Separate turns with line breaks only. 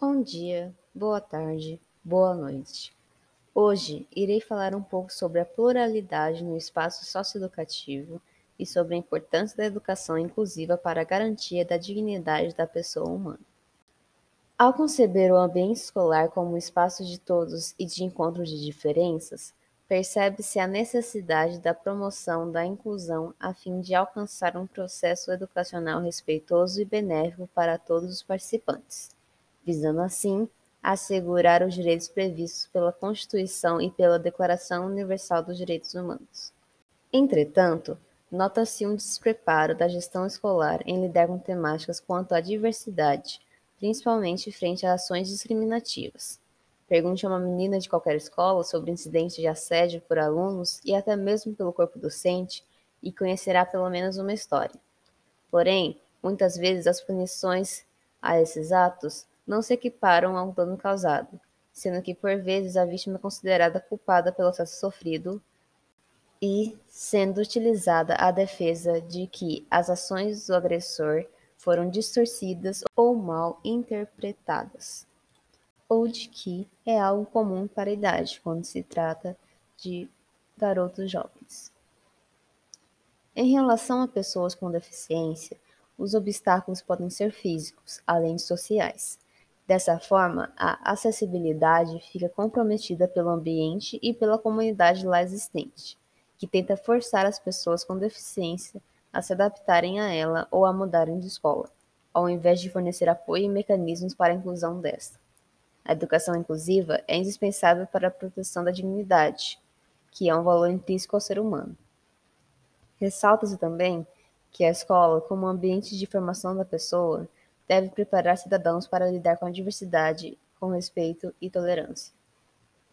Bom dia, boa tarde, boa noite. Hoje irei falar um pouco sobre a pluralidade no espaço socioeducativo e sobre a importância da educação inclusiva para a garantia da dignidade da pessoa humana. Ao conceber o ambiente escolar como um espaço de todos e de encontro de diferenças, percebe-se a necessidade da promoção da inclusão a fim de alcançar um processo educacional respeitoso e benéfico para todos os participantes, visando assim assegurar os direitos previstos pela Constituição e pela Declaração Universal dos Direitos Humanos. Entretanto, nota-se um despreparo da gestão escolar em lidar com temáticas quanto à diversidade, principalmente frente a ações discriminativas. Pergunte a uma menina de qualquer escola sobre incidentes de assédio por alunos e até mesmo pelo corpo docente e conhecerá pelo menos uma história. Porém, muitas vezes as punições a esses atos não se equiparam ao dano causado, sendo que por vezes a vítima é considerada culpada pelo acesso sofrido e sendo utilizada a defesa de que as ações do agressor foram distorcidas ou mal interpretadas, ou de que é algo comum para a idade quando se trata de garotos jovens. Em relação a pessoas com deficiência, os obstáculos podem ser físicos, além de sociais. Dessa forma, a acessibilidade fica comprometida pelo ambiente e pela comunidade lá existente, que tenta forçar as pessoas com deficiência a se adaptarem a ela ou a mudarem de escola, ao invés de fornecer apoio e mecanismos para a inclusão desta. A educação inclusiva é indispensável para a proteção da dignidade, que é um valor intrínseco ao ser humano. Ressalta-se também que a escola, como ambiente de formação da pessoa, deve preparar cidadãos para lidar com a diversidade com respeito e tolerância.